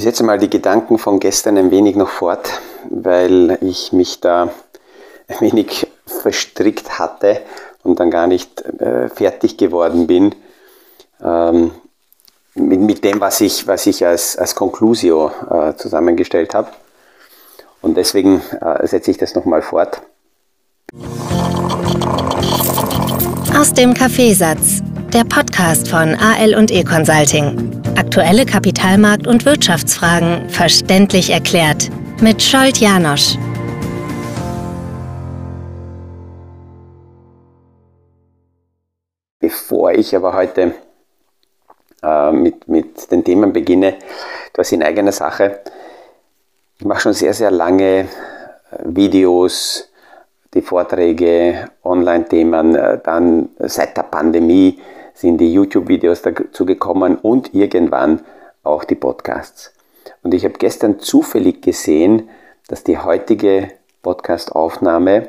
Ich setze mal die Gedanken von gestern ein wenig noch fort, weil ich mich da ein wenig verstrickt hatte und dann gar nicht äh, fertig geworden bin ähm, mit, mit, dem, was ich, was ich als, als Conclusio äh, zusammengestellt habe. Und deswegen äh, setze ich das nochmal fort. Aus dem Kaffeesatz, der Podcast von AL und E Consulting. Aktuelle Kapitalmarkt- und Wirtschaftsfragen verständlich erklärt mit Scholt Janosch. Bevor ich aber heute äh, mit, mit den Themen beginne, das in eigener Sache. Ich mache schon sehr, sehr lange äh, Videos, die Vorträge, Online-Themen, äh, dann seit der Pandemie sind die YouTube-Videos dazu gekommen und irgendwann auch die Podcasts. Und ich habe gestern zufällig gesehen, dass die heutige Podcast-Aufnahme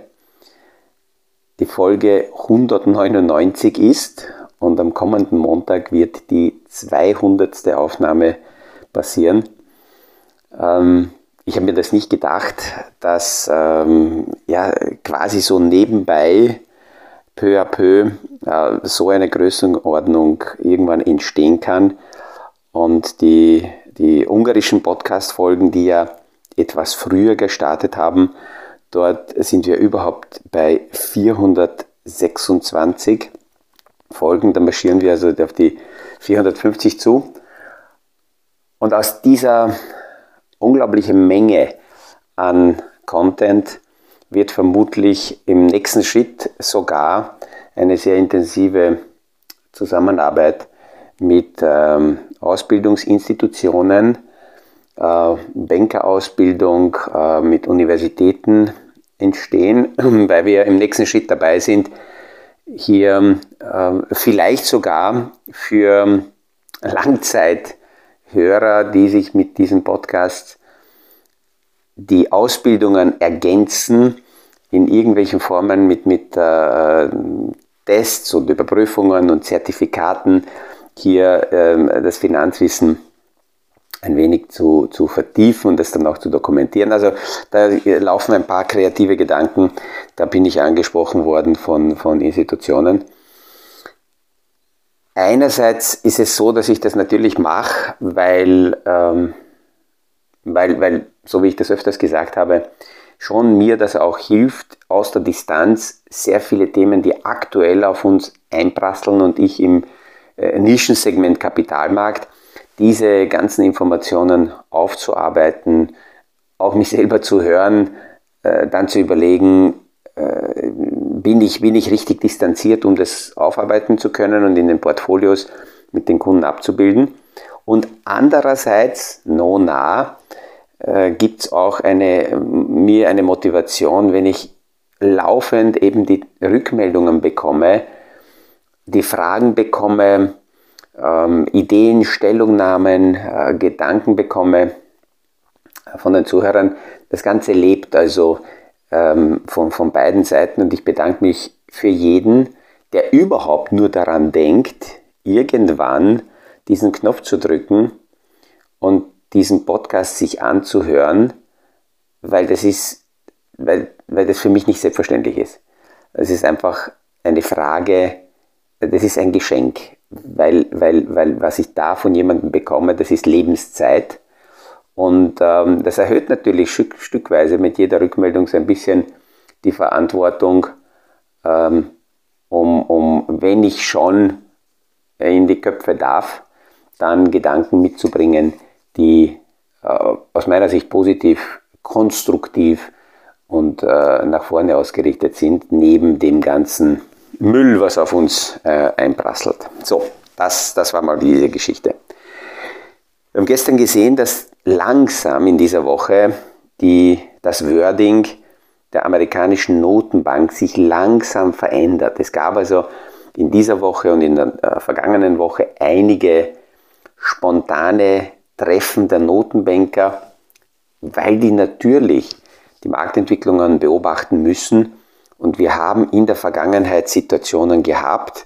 die Folge 199 ist und am kommenden Montag wird die 200. Aufnahme passieren. Ähm, ich habe mir das nicht gedacht, dass ähm, ja, quasi so nebenbei peu à peu äh, so eine Größenordnung irgendwann entstehen kann. Und die, die ungarischen Podcast-Folgen, die ja etwas früher gestartet haben, dort sind wir überhaupt bei 426 Folgen. Da marschieren wir also auf die 450 zu. Und aus dieser unglaublichen Menge an Content wird vermutlich im nächsten Schritt sogar eine sehr intensive Zusammenarbeit mit ähm, Ausbildungsinstitutionen, äh, Bankerausbildung äh, mit Universitäten entstehen, weil wir im nächsten Schritt dabei sind, hier äh, vielleicht sogar für Langzeithörer, die sich mit diesem Podcast die Ausbildungen ergänzen in irgendwelchen Formen mit, mit äh, Tests und Überprüfungen und Zertifikaten hier äh, das Finanzwissen ein wenig zu, zu vertiefen und das dann auch zu dokumentieren. Also da laufen ein paar kreative Gedanken, da bin ich angesprochen worden von, von Institutionen. Einerseits ist es so, dass ich das natürlich mache, weil, ähm, weil, weil, so wie ich das öfters gesagt habe, schon mir das auch hilft, aus der Distanz sehr viele Themen, die aktuell auf uns einprasseln und ich im äh, Nischensegment Kapitalmarkt, diese ganzen Informationen aufzuarbeiten, auch mich selber zu hören, äh, dann zu überlegen, äh, bin, ich, bin ich richtig distanziert, um das aufarbeiten zu können und in den Portfolios mit den Kunden abzubilden. Und andererseits, no nah, äh, gibt es auch eine, mir eine Motivation, wenn ich laufend eben die Rückmeldungen bekomme, die Fragen bekomme, ähm, Ideen, Stellungnahmen, äh, Gedanken bekomme von den Zuhörern. Das Ganze lebt also ähm, von, von beiden Seiten und ich bedanke mich für jeden, der überhaupt nur daran denkt, irgendwann diesen Knopf zu drücken und diesen Podcast sich anzuhören, weil das ist, weil, weil das für mich nicht selbstverständlich ist. Es ist einfach eine Frage, das ist ein Geschenk weil, weil, weil was ich da von jemandem bekomme, das ist Lebenszeit. Und ähm, das erhöht natürlich stück, stückweise mit jeder Rückmeldung so ein bisschen die Verantwortung, ähm, um, um, wenn ich schon in die Köpfe darf, dann Gedanken mitzubringen, die äh, aus meiner Sicht positiv, konstruktiv und äh, nach vorne ausgerichtet sind, neben dem ganzen Müll, was auf uns äh, einprasselt. So, das, das war mal diese Geschichte. Wir haben gestern gesehen, dass langsam in dieser Woche die, das Wording der amerikanischen Notenbank sich langsam verändert. Es gab also in dieser Woche und in der äh, vergangenen Woche einige spontane Treffen der Notenbanker, weil die natürlich die Marktentwicklungen beobachten müssen und wir haben in der Vergangenheit Situationen gehabt,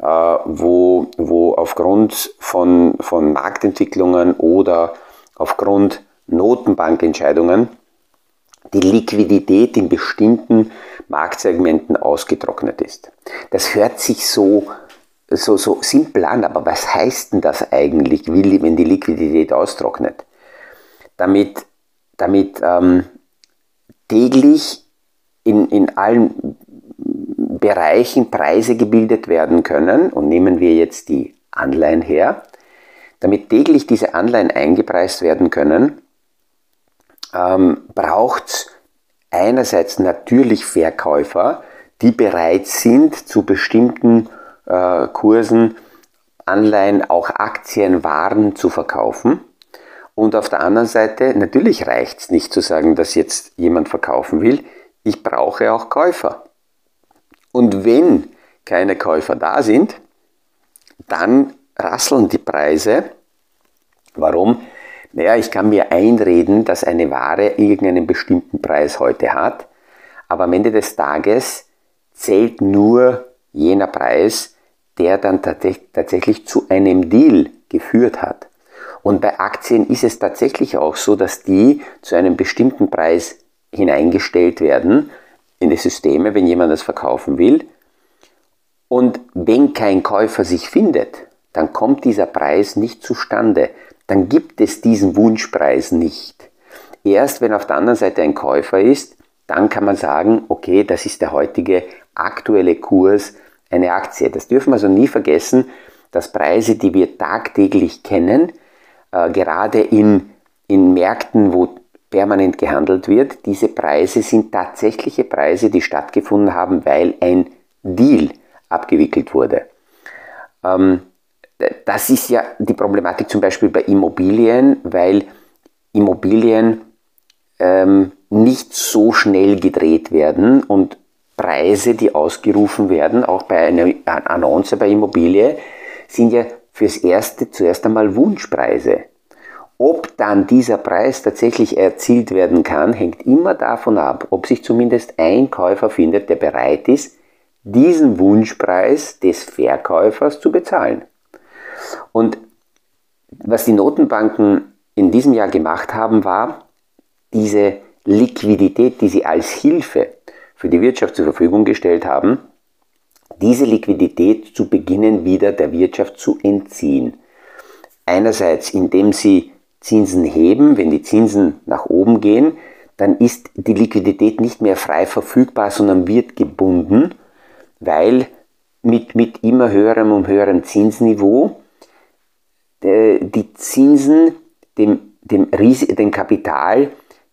äh, wo, wo aufgrund von, von Marktentwicklungen oder aufgrund Notenbankentscheidungen die Liquidität in bestimmten Marktsegmenten ausgetrocknet ist. Das hört sich so, so, so simpel an, aber was heißt denn das eigentlich, wenn die Liquidität austrocknet? Damit, damit ähm, täglich in, in allen Bereichen Preise gebildet werden können, und nehmen wir jetzt die Anleihen her, damit täglich diese Anleihen eingepreist werden können, ähm, braucht es einerseits natürlich Verkäufer, die bereit sind, zu bestimmten äh, Kursen Anleihen, auch Aktien, Waren zu verkaufen. Und auf der anderen Seite, natürlich reicht es nicht zu sagen, dass jetzt jemand verkaufen will. Ich brauche auch Käufer. Und wenn keine Käufer da sind, dann rasseln die Preise. Warum? Naja, ich kann mir einreden, dass eine Ware irgendeinen bestimmten Preis heute hat, aber am Ende des Tages zählt nur jener Preis, der dann tatsächlich zu einem Deal geführt hat. Und bei Aktien ist es tatsächlich auch so, dass die zu einem bestimmten Preis hineingestellt werden in die Systeme, wenn jemand das verkaufen will. Und wenn kein Käufer sich findet, dann kommt dieser Preis nicht zustande dann gibt es diesen Wunschpreis nicht. Erst wenn auf der anderen Seite ein Käufer ist, dann kann man sagen, okay, das ist der heutige aktuelle Kurs einer Aktie. Das dürfen wir also nie vergessen, dass Preise, die wir tagtäglich kennen, äh, gerade in, in Märkten, wo permanent gehandelt wird, diese Preise sind tatsächliche Preise, die stattgefunden haben, weil ein Deal abgewickelt wurde. Ähm, das ist ja die Problematik zum Beispiel bei Immobilien, weil Immobilien ähm, nicht so schnell gedreht werden und Preise, die ausgerufen werden, auch bei einer Annonce bei Immobilie, sind ja fürs Erste zuerst einmal Wunschpreise. Ob dann dieser Preis tatsächlich erzielt werden kann, hängt immer davon ab, ob sich zumindest ein Käufer findet, der bereit ist, diesen Wunschpreis des Verkäufers zu bezahlen. Und was die Notenbanken in diesem Jahr gemacht haben, war, diese Liquidität, die sie als Hilfe für die Wirtschaft zur Verfügung gestellt haben, diese Liquidität zu beginnen wieder der Wirtschaft zu entziehen. Einerseits, indem sie Zinsen heben, wenn die Zinsen nach oben gehen, dann ist die Liquidität nicht mehr frei verfügbar, sondern wird gebunden, weil mit, mit immer höherem und höherem Zinsniveau äh, die Zinsen dem, dem, dem Kapital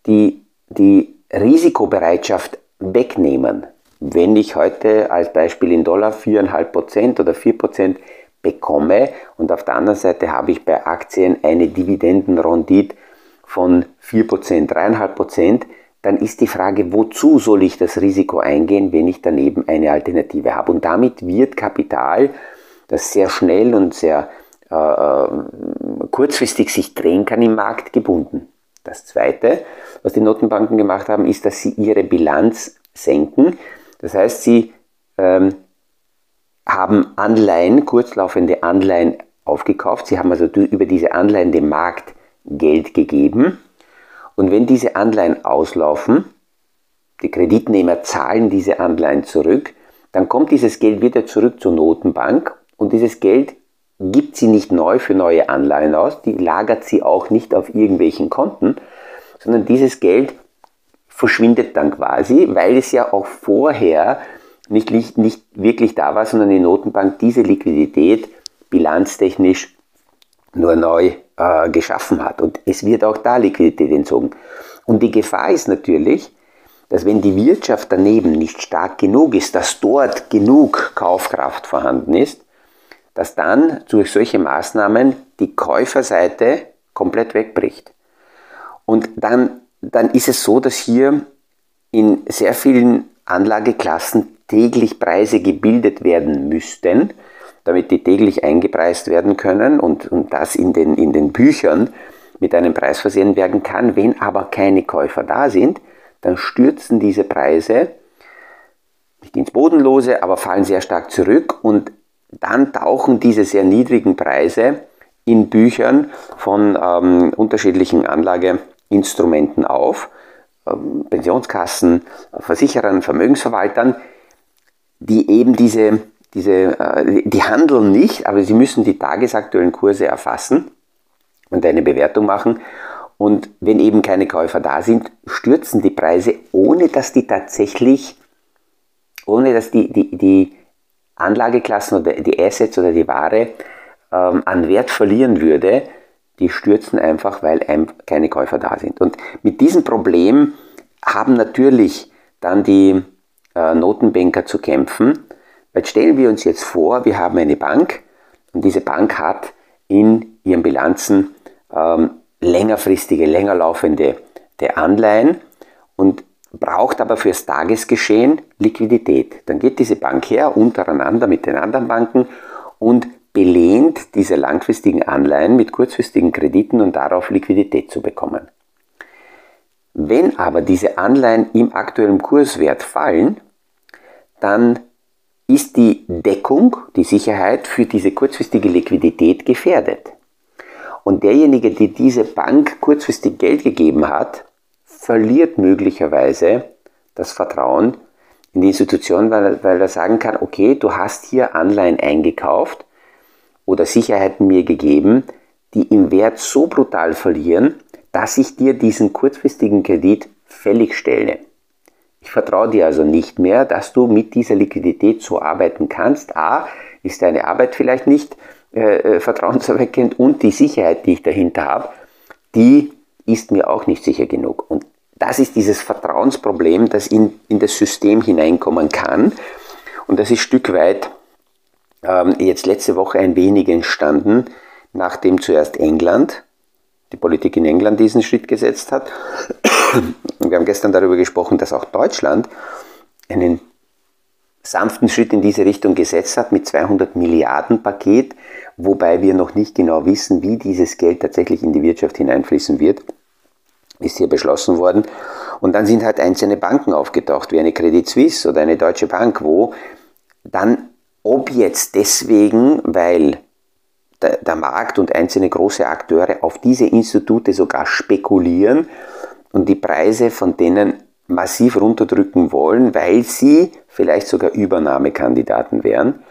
die, die Risikobereitschaft wegnehmen. Wenn ich heute als Beispiel in Dollar 4,5% oder 4% bekomme und auf der anderen Seite habe ich bei Aktien eine Dividendenrendite von 4%, 3,5%, dann ist die Frage, wozu soll ich das Risiko eingehen, wenn ich daneben eine Alternative habe. Und damit wird Kapital, das sehr schnell und sehr äh, äh, kurzfristig sich drehen kann im Markt gebunden. Das Zweite, was die Notenbanken gemacht haben, ist, dass sie ihre Bilanz senken. Das heißt, sie ähm, haben Anleihen, kurzlaufende Anleihen aufgekauft. Sie haben also über diese Anleihen dem Markt Geld gegeben. Und wenn diese Anleihen auslaufen, die Kreditnehmer zahlen diese Anleihen zurück, dann kommt dieses Geld wieder zurück zur Notenbank und dieses Geld gibt sie nicht neu für neue Anleihen aus, die lagert sie auch nicht auf irgendwelchen Konten, sondern dieses Geld verschwindet dann quasi, weil es ja auch vorher nicht, nicht wirklich da war, sondern die Notenbank diese Liquidität bilanztechnisch nur neu äh, geschaffen hat. Und es wird auch da Liquidität entzogen. Und die Gefahr ist natürlich, dass wenn die Wirtschaft daneben nicht stark genug ist, dass dort genug Kaufkraft vorhanden ist, dass dann durch solche Maßnahmen die Käuferseite komplett wegbricht. Und dann, dann ist es so, dass hier in sehr vielen Anlageklassen täglich Preise gebildet werden müssten, damit die täglich eingepreist werden können und, und das in den, in den Büchern mit einem Preis versehen werden kann. Wenn aber keine Käufer da sind, dann stürzen diese Preise nicht ins Bodenlose, aber fallen sehr stark zurück und dann tauchen diese sehr niedrigen Preise in Büchern von ähm, unterschiedlichen Anlageinstrumenten auf, ähm, Pensionskassen, Versicherern, Vermögensverwaltern, die eben diese, diese äh, die handeln nicht, aber sie müssen die tagesaktuellen Kurse erfassen und eine Bewertung machen. Und wenn eben keine Käufer da sind, stürzen die Preise, ohne dass die tatsächlich, ohne dass die, die, die Anlageklassen oder die Assets oder die Ware ähm, an Wert verlieren würde, die stürzen einfach, weil keine Käufer da sind. Und mit diesem Problem haben natürlich dann die äh, Notenbanker zu kämpfen. Weil stellen wir uns jetzt vor, wir haben eine Bank und diese Bank hat in ihren Bilanzen ähm, längerfristige, länger laufende der Anleihen und braucht aber fürs Tagesgeschehen Liquidität. Dann geht diese Bank her untereinander mit den anderen Banken und belehnt diese langfristigen Anleihen mit kurzfristigen Krediten und darauf Liquidität zu bekommen. Wenn aber diese Anleihen im aktuellen Kurswert fallen, dann ist die Deckung, die Sicherheit für diese kurzfristige Liquidität gefährdet. Und derjenige, der diese Bank kurzfristig Geld gegeben hat, verliert möglicherweise das Vertrauen in die Institution, weil, weil er sagen kann, okay, du hast hier Anleihen eingekauft oder Sicherheiten mir gegeben, die im Wert so brutal verlieren, dass ich dir diesen kurzfristigen Kredit fällig stelle. Ich vertraue dir also nicht mehr, dass du mit dieser Liquidität so arbeiten kannst. A, ist deine Arbeit vielleicht nicht äh, äh, vertrauenserweckend und die Sicherheit, die ich dahinter habe, die ist mir auch nicht sicher genug. Und das ist dieses Vertrauensproblem, das in, in das System hineinkommen kann. Und das ist Stück weit ähm, jetzt letzte Woche ein wenig entstanden, nachdem zuerst England, die Politik in England diesen Schritt gesetzt hat. Wir haben gestern darüber gesprochen, dass auch Deutschland einen sanften Schritt in diese Richtung gesetzt hat mit 200 Milliarden Paket, wobei wir noch nicht genau wissen, wie dieses Geld tatsächlich in die Wirtschaft hineinfließen wird, ist hier beschlossen worden. Und dann sind halt einzelne Banken aufgetaucht, wie eine Credit Suisse oder eine Deutsche Bank, wo dann, ob jetzt deswegen, weil der, Markt und einzelne große Akteure auf diese Institute sogar spekulieren und die Preise von denen massiv runterdrücken wollen, weil sie vielleicht sogar Übernahmekandidaten wären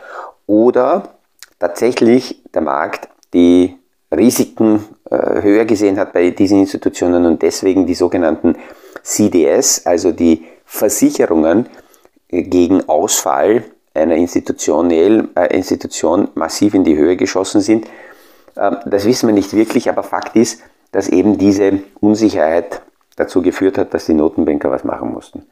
oder tatsächlich der Markt die Risiken äh, höher gesehen hat bei diesen Institutionen und deswegen die sogenannten CDS, also die Versicherungen äh, gegen Ausfall einer institutionell, äh, Institution massiv in die Höhe geschossen sind. Ähm, das wissen wir nicht wirklich, aber Fakt ist, dass eben diese Unsicherheit dazu geführt hat, dass die Notenbanker was machen mussten.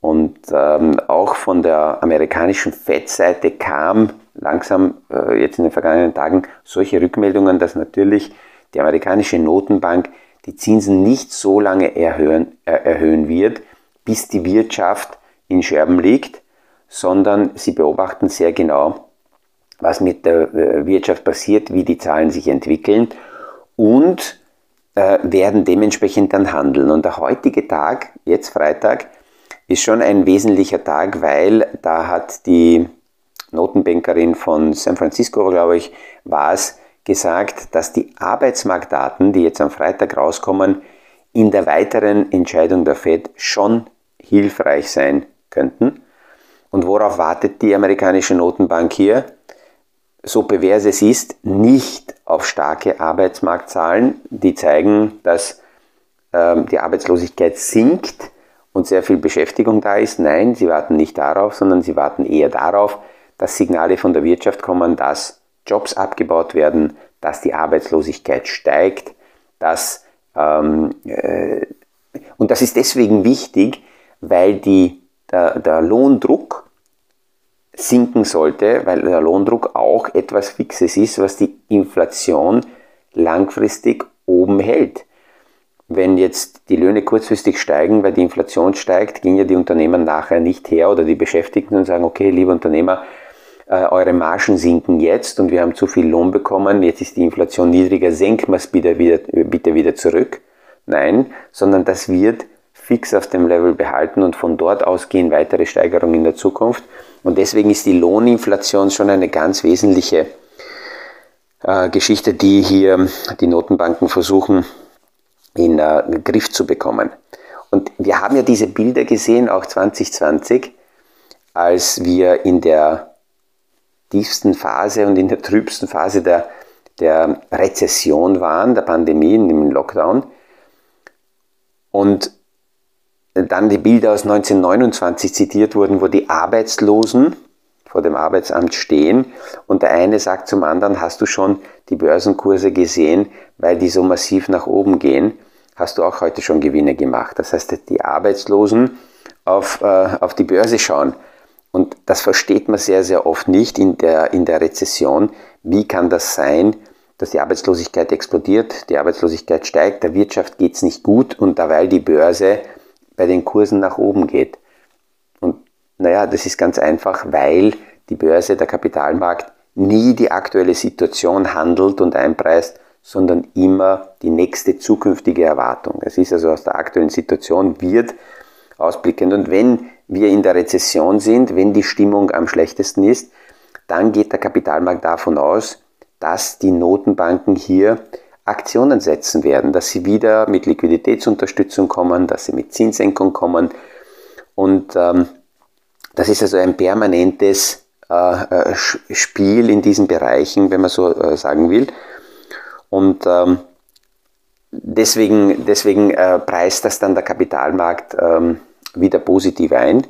Und ähm, auch von der amerikanischen Fed-Seite kam langsam äh, jetzt in den vergangenen Tagen solche Rückmeldungen, dass natürlich die amerikanische Notenbank die Zinsen nicht so lange erhöhen, äh, erhöhen wird, bis die Wirtschaft in Scherben liegt, sondern sie beobachten sehr genau, was mit der äh, Wirtschaft passiert, wie die Zahlen sich entwickeln und äh, werden dementsprechend dann handeln. Und der heutige Tag, jetzt Freitag, ist schon ein wesentlicher Tag, weil da hat die Notenbankerin von San Francisco, glaube ich, war es, gesagt, dass die Arbeitsmarktdaten, die jetzt am Freitag rauskommen, in der weiteren Entscheidung der Fed schon hilfreich sein könnten. Und worauf wartet die amerikanische Notenbank hier? So pervers es ist, nicht auf starke Arbeitsmarktzahlen, die zeigen, dass ähm, die Arbeitslosigkeit sinkt, und sehr viel Beschäftigung da ist. Nein, sie warten nicht darauf, sondern sie warten eher darauf, dass Signale von der Wirtschaft kommen, dass Jobs abgebaut werden, dass die Arbeitslosigkeit steigt, dass, ähm, äh, und das ist deswegen wichtig, weil die, der, der Lohndruck sinken sollte, weil der Lohndruck auch etwas Fixes ist, was die Inflation langfristig oben hält wenn jetzt die Löhne kurzfristig steigen, weil die Inflation steigt, gehen ja die Unternehmen nachher nicht her oder die Beschäftigten und sagen, okay, liebe Unternehmer, äh, eure Margen sinken jetzt und wir haben zu viel Lohn bekommen, jetzt ist die Inflation niedriger, senken wir es bitte wieder, bitte wieder zurück. Nein, sondern das wird fix auf dem Level behalten und von dort aus gehen weitere Steigerungen in der Zukunft. Und deswegen ist die Lohninflation schon eine ganz wesentliche äh, Geschichte, die hier die Notenbanken versuchen in äh, Griff zu bekommen. Und wir haben ja diese Bilder gesehen, auch 2020, als wir in der tiefsten Phase und in der trübsten Phase der, der Rezession waren, der Pandemie, im Lockdown. Und dann die Bilder aus 1929 zitiert wurden, wo die Arbeitslosen vor dem Arbeitsamt stehen und der eine sagt zum anderen, hast du schon die Börsenkurse gesehen, weil die so massiv nach oben gehen, hast du auch heute schon Gewinne gemacht. Das heißt, die Arbeitslosen auf, äh, auf die Börse schauen. Und das versteht man sehr, sehr oft nicht in der, in der Rezession. Wie kann das sein, dass die Arbeitslosigkeit explodiert, die Arbeitslosigkeit steigt, der Wirtschaft geht es nicht gut und dabei die Börse bei den Kursen nach oben geht? Und naja, das ist ganz einfach, weil die Börse, der Kapitalmarkt nie die aktuelle Situation handelt und einpreist, sondern immer die nächste zukünftige Erwartung. Es ist also aus der aktuellen Situation wird ausblickend. Und wenn wir in der Rezession sind, wenn die Stimmung am schlechtesten ist, dann geht der Kapitalmarkt davon aus, dass die Notenbanken hier Aktionen setzen werden, dass sie wieder mit Liquiditätsunterstützung kommen, dass sie mit Zinssenkung kommen. Und ähm, das ist also ein permanentes äh, äh Spiel in diesen Bereichen, wenn man so äh, sagen will. Und ähm, deswegen, deswegen äh, preist das dann der Kapitalmarkt ähm, wieder positiv ein.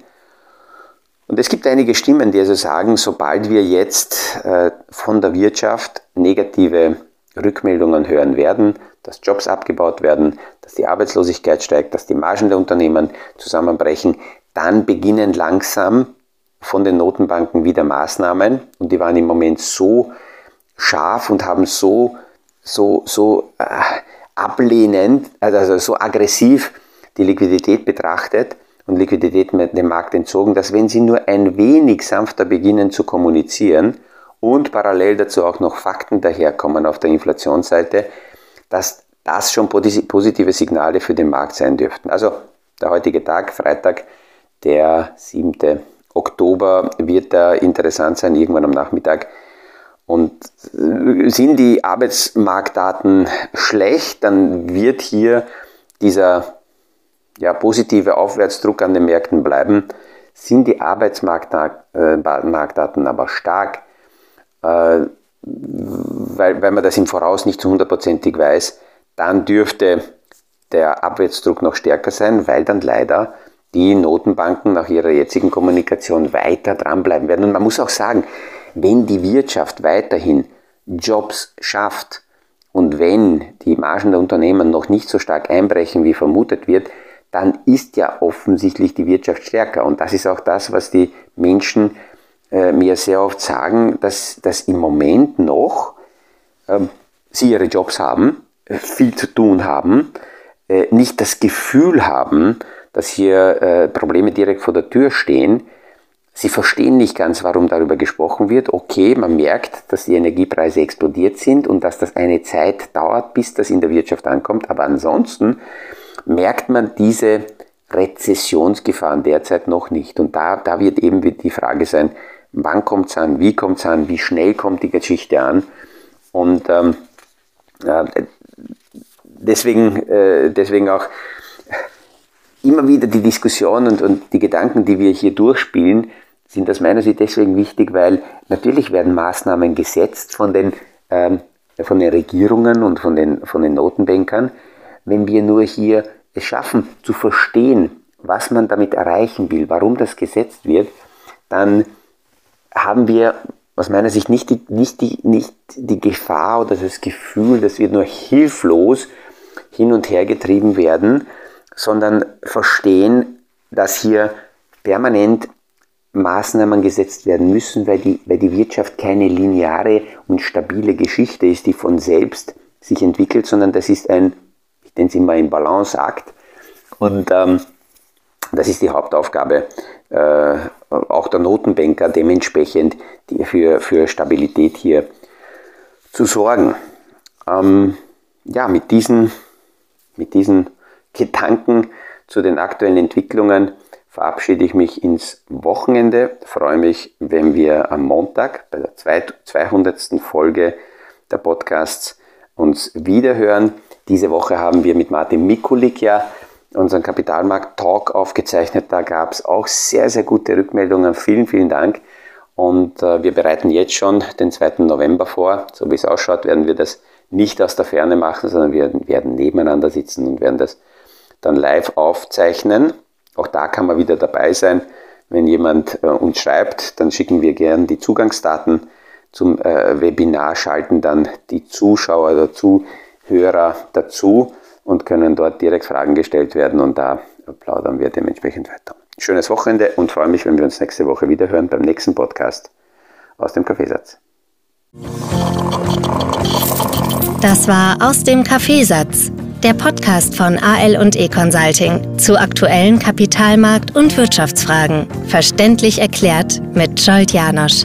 Und es gibt einige Stimmen, die also sagen, sobald wir jetzt äh, von der Wirtschaft negative Rückmeldungen hören werden, dass Jobs abgebaut werden, dass die Arbeitslosigkeit steigt, dass die Margen der Unternehmen zusammenbrechen, dann beginnen langsam von den Notenbanken wieder Maßnahmen. Und die waren im Moment so scharf und haben so, so, so äh, ablehnend, also so aggressiv die Liquidität betrachtet, und Liquidität dem Markt entzogen, dass wenn sie nur ein wenig sanfter beginnen zu kommunizieren und parallel dazu auch noch Fakten daherkommen auf der Inflationsseite, dass das schon positive Signale für den Markt sein dürften. Also der heutige Tag, Freitag, der 7. Oktober, wird da interessant sein, irgendwann am Nachmittag. Und äh, sind die Arbeitsmarktdaten schlecht, dann wird hier dieser ja, positive Aufwärtsdruck an den Märkten bleiben, sind die Arbeitsmarktdaten äh, aber stark, weil, weil man das im Voraus nicht zu hundertprozentig weiß, dann dürfte der Abwärtsdruck noch stärker sein, weil dann leider die Notenbanken nach ihrer jetzigen Kommunikation weiter dranbleiben werden. Und man muss auch sagen, wenn die Wirtschaft weiterhin Jobs schafft und wenn die Margen der Unternehmen noch nicht so stark einbrechen, wie vermutet wird, dann ist ja offensichtlich die Wirtschaft stärker. Und das ist auch das, was die Menschen äh, mir sehr oft sagen, dass, dass im Moment noch äh, sie ihre Jobs haben, äh, viel zu tun haben, äh, nicht das Gefühl haben, dass hier Probleme direkt vor der Tür stehen. Sie verstehen nicht ganz, warum darüber gesprochen wird. Okay, man merkt, dass die Energiepreise explodiert sind und dass das eine Zeit dauert, bis das in der Wirtschaft ankommt. Aber ansonsten merkt man diese Rezessionsgefahren derzeit noch nicht. Und da, da wird eben die Frage sein, wann kommt es an, wie kommt es an, wie schnell kommt die Geschichte an. Und ähm, äh, deswegen, äh, deswegen auch immer wieder die Diskussion und, und die Gedanken, die wir hier durchspielen, sind aus meiner Sicht deswegen wichtig, weil natürlich werden Maßnahmen gesetzt von den, ähm, von den Regierungen und von den, von den Notenbankern. Wenn wir nur hier es schaffen zu verstehen, was man damit erreichen will, warum das gesetzt wird, dann haben wir aus meiner Sicht nicht die, nicht die, nicht die Gefahr oder das Gefühl, dass wir nur hilflos hin und her getrieben werden, sondern verstehen, dass hier permanent Maßnahmen gesetzt werden müssen, weil die, weil die Wirtschaft keine lineare und stabile Geschichte ist, die von selbst sich entwickelt, sondern das ist ein den sind wir im Balanceakt. Und ähm, das ist die Hauptaufgabe äh, auch der Notenbanker, dementsprechend für, für Stabilität hier zu sorgen. Ähm, ja, mit diesen, mit diesen Gedanken zu den aktuellen Entwicklungen verabschiede ich mich ins Wochenende. Freue mich, wenn wir am Montag bei der 200. Folge der Podcasts uns wiederhören. Diese Woche haben wir mit Martin Mikulik ja unseren Kapitalmarkt-Talk aufgezeichnet. Da gab es auch sehr, sehr gute Rückmeldungen. Vielen, vielen Dank. Und äh, wir bereiten jetzt schon den 2. November vor. So wie es ausschaut, werden wir das nicht aus der Ferne machen, sondern wir werden nebeneinander sitzen und werden das dann live aufzeichnen. Auch da kann man wieder dabei sein. Wenn jemand äh, uns schreibt, dann schicken wir gern die Zugangsdaten zum äh, Webinar, schalten dann die Zuschauer oder Zuhörer dazu und können dort direkt Fragen gestellt werden und da plaudern wir dementsprechend weiter. Schönes Wochenende und freue mich, wenn wir uns nächste Woche wieder hören beim nächsten Podcast aus dem Kaffeesatz. Das war aus dem Kaffeesatz, der Podcast von AL und E Consulting zu aktuellen Kapitalmarkt- und Wirtschaftsfragen, verständlich erklärt mit Scholt Janosch.